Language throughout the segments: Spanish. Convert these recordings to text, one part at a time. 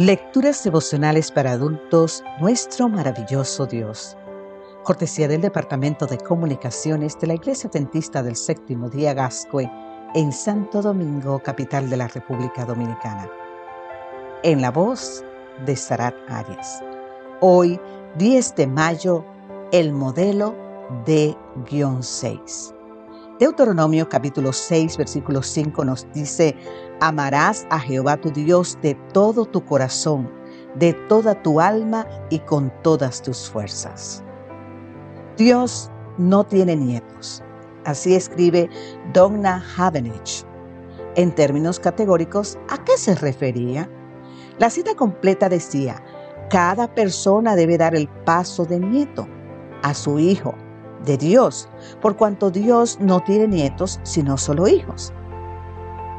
Lecturas devocionales para adultos, nuestro maravilloso Dios. Cortesía del Departamento de Comunicaciones de la Iglesia Adventista del Séptimo Día Gascue en Santo Domingo, capital de la República Dominicana. En la voz de Sarat Arias. Hoy, 10 de mayo, el modelo de guion 6. Deuteronomio capítulo 6, versículo 5 nos dice, amarás a Jehová tu Dios de todo tu corazón, de toda tu alma y con todas tus fuerzas. Dios no tiene nietos. Así escribe Donna Havenich. En términos categóricos, ¿a qué se refería? La cita completa decía, cada persona debe dar el paso de nieto a su hijo de Dios, por cuanto Dios no tiene nietos, sino solo hijos.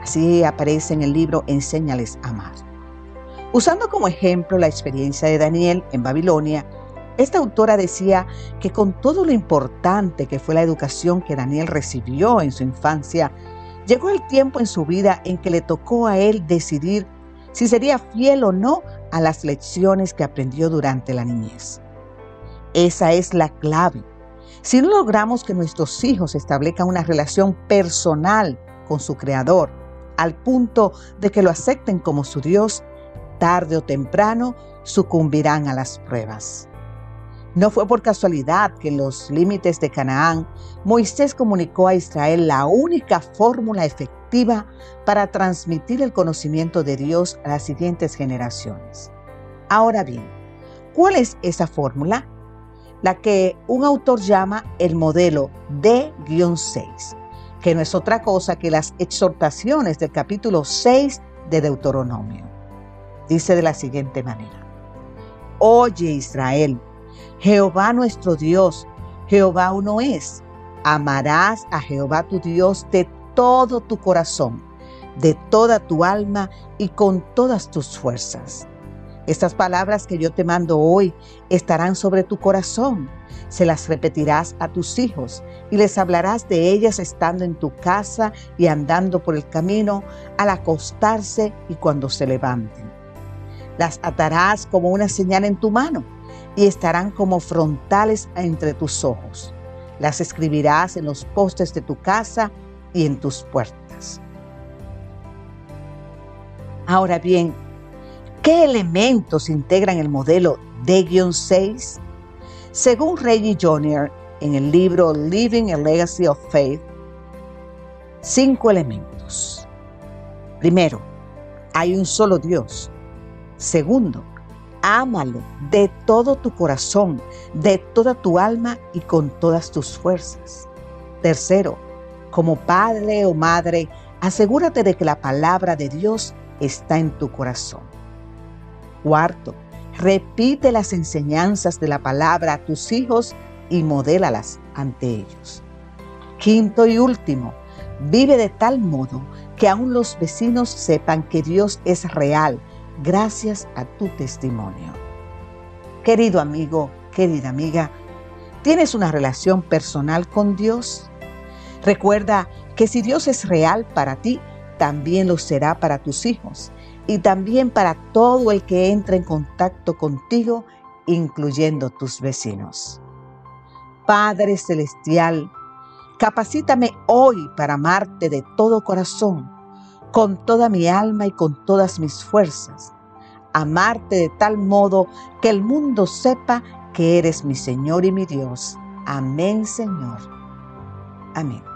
Así aparece en el libro Enséñales a amar. Usando como ejemplo la experiencia de Daniel en Babilonia, esta autora decía que con todo lo importante que fue la educación que Daniel recibió en su infancia, llegó el tiempo en su vida en que le tocó a él decidir si sería fiel o no a las lecciones que aprendió durante la niñez. Esa es la clave si no logramos que nuestros hijos establezcan una relación personal con su Creador, al punto de que lo acepten como su Dios, tarde o temprano sucumbirán a las pruebas. No fue por casualidad que en los límites de Canaán Moisés comunicó a Israel la única fórmula efectiva para transmitir el conocimiento de Dios a las siguientes generaciones. Ahora bien, ¿cuál es esa fórmula? La que un autor llama el modelo D-6, que no es otra cosa que las exhortaciones del capítulo 6 de Deuteronomio. Dice de la siguiente manera, Oye Israel, Jehová nuestro Dios, Jehová uno es. Amarás a Jehová tu Dios de todo tu corazón, de toda tu alma y con todas tus fuerzas. Estas palabras que yo te mando hoy estarán sobre tu corazón. Se las repetirás a tus hijos y les hablarás de ellas estando en tu casa y andando por el camino, al acostarse y cuando se levanten. Las atarás como una señal en tu mano y estarán como frontales entre tus ojos. Las escribirás en los postes de tu casa y en tus puertas. Ahora bien, ¿Qué elementos integran el modelo D-6? Según Reggie Jr. en el libro Living a Legacy of Faith, cinco elementos. Primero, hay un solo Dios. Segundo, ámalo de todo tu corazón, de toda tu alma y con todas tus fuerzas. Tercero, como padre o madre, asegúrate de que la palabra de Dios está en tu corazón. Cuarto, repite las enseñanzas de la palabra a tus hijos y modélalas ante ellos. Quinto y último, vive de tal modo que aún los vecinos sepan que Dios es real gracias a tu testimonio. Querido amigo, querida amiga, ¿tienes una relación personal con Dios? Recuerda que si Dios es real para ti, también lo será para tus hijos y también para todo el que entre en contacto contigo, incluyendo tus vecinos. Padre Celestial, capacítame hoy para amarte de todo corazón, con toda mi alma y con todas mis fuerzas. Amarte de tal modo que el mundo sepa que eres mi Señor y mi Dios. Amén, Señor. Amén.